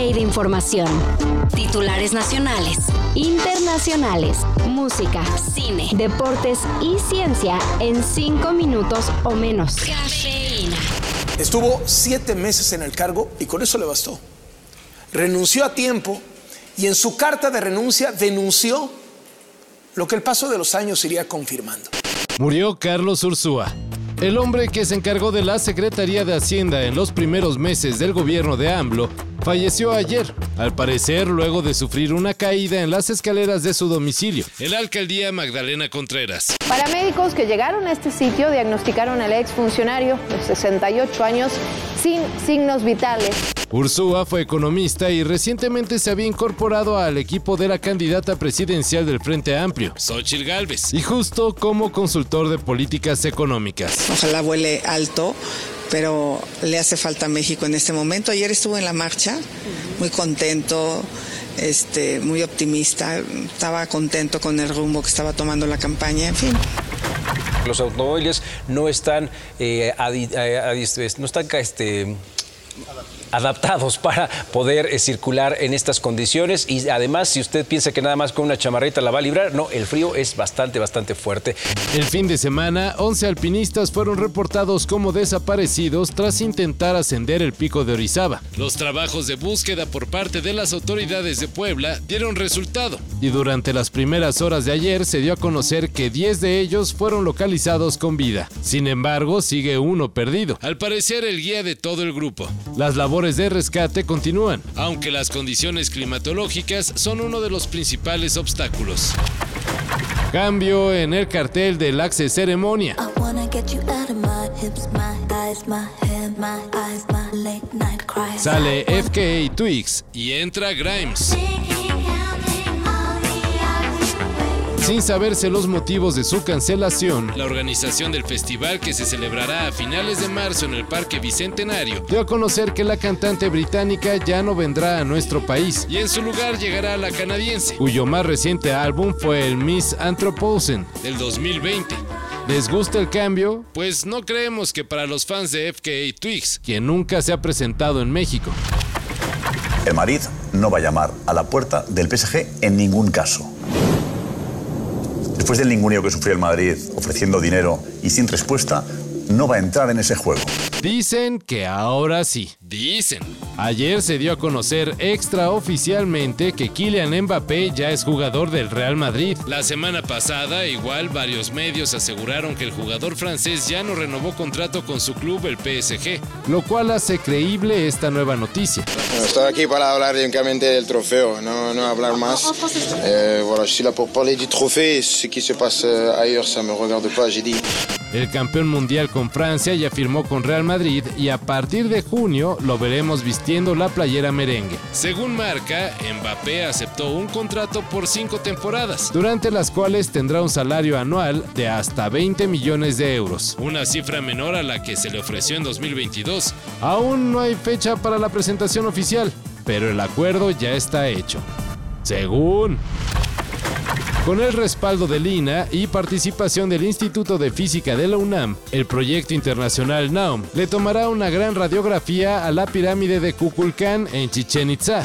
de información. Titulares nacionales, internacionales, música, cine, deportes y ciencia en cinco minutos o menos. Cafeína. Estuvo siete meses en el cargo y con eso le bastó. Renunció a tiempo y en su carta de renuncia denunció lo que el paso de los años iría confirmando. Murió Carlos Ursúa, el hombre que se encargó de la Secretaría de Hacienda en los primeros meses del gobierno de AMLO falleció ayer, al parecer luego de sufrir una caída en las escaleras de su domicilio, en la alcaldía Magdalena Contreras. Paramédicos que llegaron a este sitio diagnosticaron al exfuncionario de 68 años sin signos vitales. Ursúa fue economista y recientemente se había incorporado al equipo de la candidata presidencial del Frente Amplio, Xochitl Gálvez, y justo como consultor de políticas económicas. Ojalá vuele alto pero le hace falta a México en este momento. Ayer estuvo en la marcha, muy contento, este, muy optimista, estaba contento con el rumbo que estaba tomando la campaña, en fin. Los automóviles no están, eh, no están este, adaptados para poder eh, circular en estas condiciones y además si usted piensa que nada más con una chamarrita la va a librar, no, el frío es bastante, bastante fuerte. El fin de semana, 11 alpinistas fueron reportados como desaparecidos tras intentar ascender el pico de Orizaba. Los trabajos de búsqueda por parte de las autoridades de Puebla dieron resultado y durante las primeras horas de ayer se dio a conocer que 10 de ellos fueron localizados con vida. Sin embargo, sigue uno perdido, al parecer el guía de todo el grupo. Las labores de rescate continúan, aunque las condiciones climatológicas son uno de los principales obstáculos. Cambio en el cartel del Axe Ceremonia. Sale FKA Twix y entra Grimes. Sin saberse los motivos de su cancelación, la organización del festival que se celebrará a finales de marzo en el Parque Bicentenario dio a conocer que la cantante británica ya no vendrá a nuestro país y en su lugar llegará la canadiense, cuyo más reciente álbum fue el Miss Anthropocene del 2020. ¿Les gusta el cambio? Pues no creemos que para los fans de FKA Twigs, quien nunca se ha presentado en México. El Madrid no va a llamar a la puerta del PSG en ningún caso. Después del ninguneo que sufrió el Madrid ofreciendo dinero y sin respuesta, no va a entrar en ese juego. Dicen que ahora sí. Dicen. Ayer se dio a conocer extraoficialmente que Kylian Mbappé ya es jugador del Real Madrid. La semana pasada, igual varios medios aseguraron que el jugador francés ya no renovó contrato con su club, el PSG, lo cual hace creíble esta nueva noticia. estoy aquí para hablar únicamente del trofeo, no, no hablar más. Eh, voilà, je suis là pour parler du trophée. Ce qui se passe ailleurs, ça me regarde pas. J'ai dit. El campeón mundial con Francia ya firmó con Real Madrid y a partir de junio lo veremos vistiendo la playera merengue. Según marca, Mbappé aceptó un contrato por cinco temporadas, durante las cuales tendrá un salario anual de hasta 20 millones de euros, una cifra menor a la que se le ofreció en 2022. Aún no hay fecha para la presentación oficial, pero el acuerdo ya está hecho. Según... Con el respaldo de Lina y participación del Instituto de Física de la UNAM, el proyecto internacional NAUM le tomará una gran radiografía a la pirámide de Kukulcán en Chichen Itza.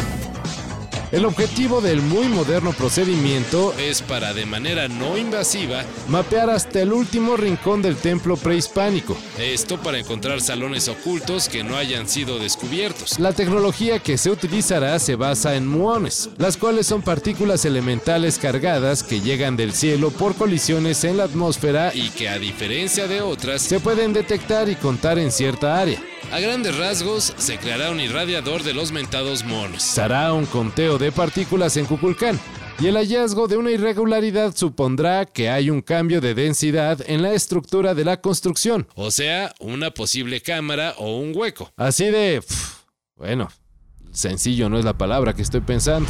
El objetivo del muy moderno procedimiento es para, de manera no invasiva, mapear hasta el último rincón del templo prehispánico. Esto para encontrar salones ocultos que no hayan sido descubiertos. La tecnología que se utilizará se basa en muones, las cuales son partículas elementales cargadas que llegan del cielo por colisiones en la atmósfera y que, a diferencia de otras, se pueden detectar y contar en cierta área. A grandes rasgos, se creará un irradiador de los mentados monos. Se hará un conteo de partículas en Kukulcán. Y el hallazgo de una irregularidad supondrá que hay un cambio de densidad en la estructura de la construcción, o sea, una posible cámara o un hueco. Así de... bueno, sencillo no es la palabra que estoy pensando.